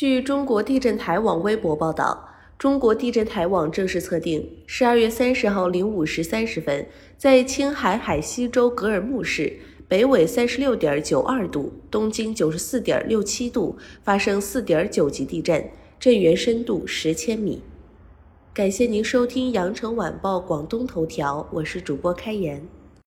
据中国地震台网微博报道中国地震台网正式测定十二月三十号零五时三十分在青海海西州格尔木市北纬三十六点九二度东经九十四点六七度发生四点九级地震震源深度十千米。感谢您收听羊城晚报广东头条我是主播开言。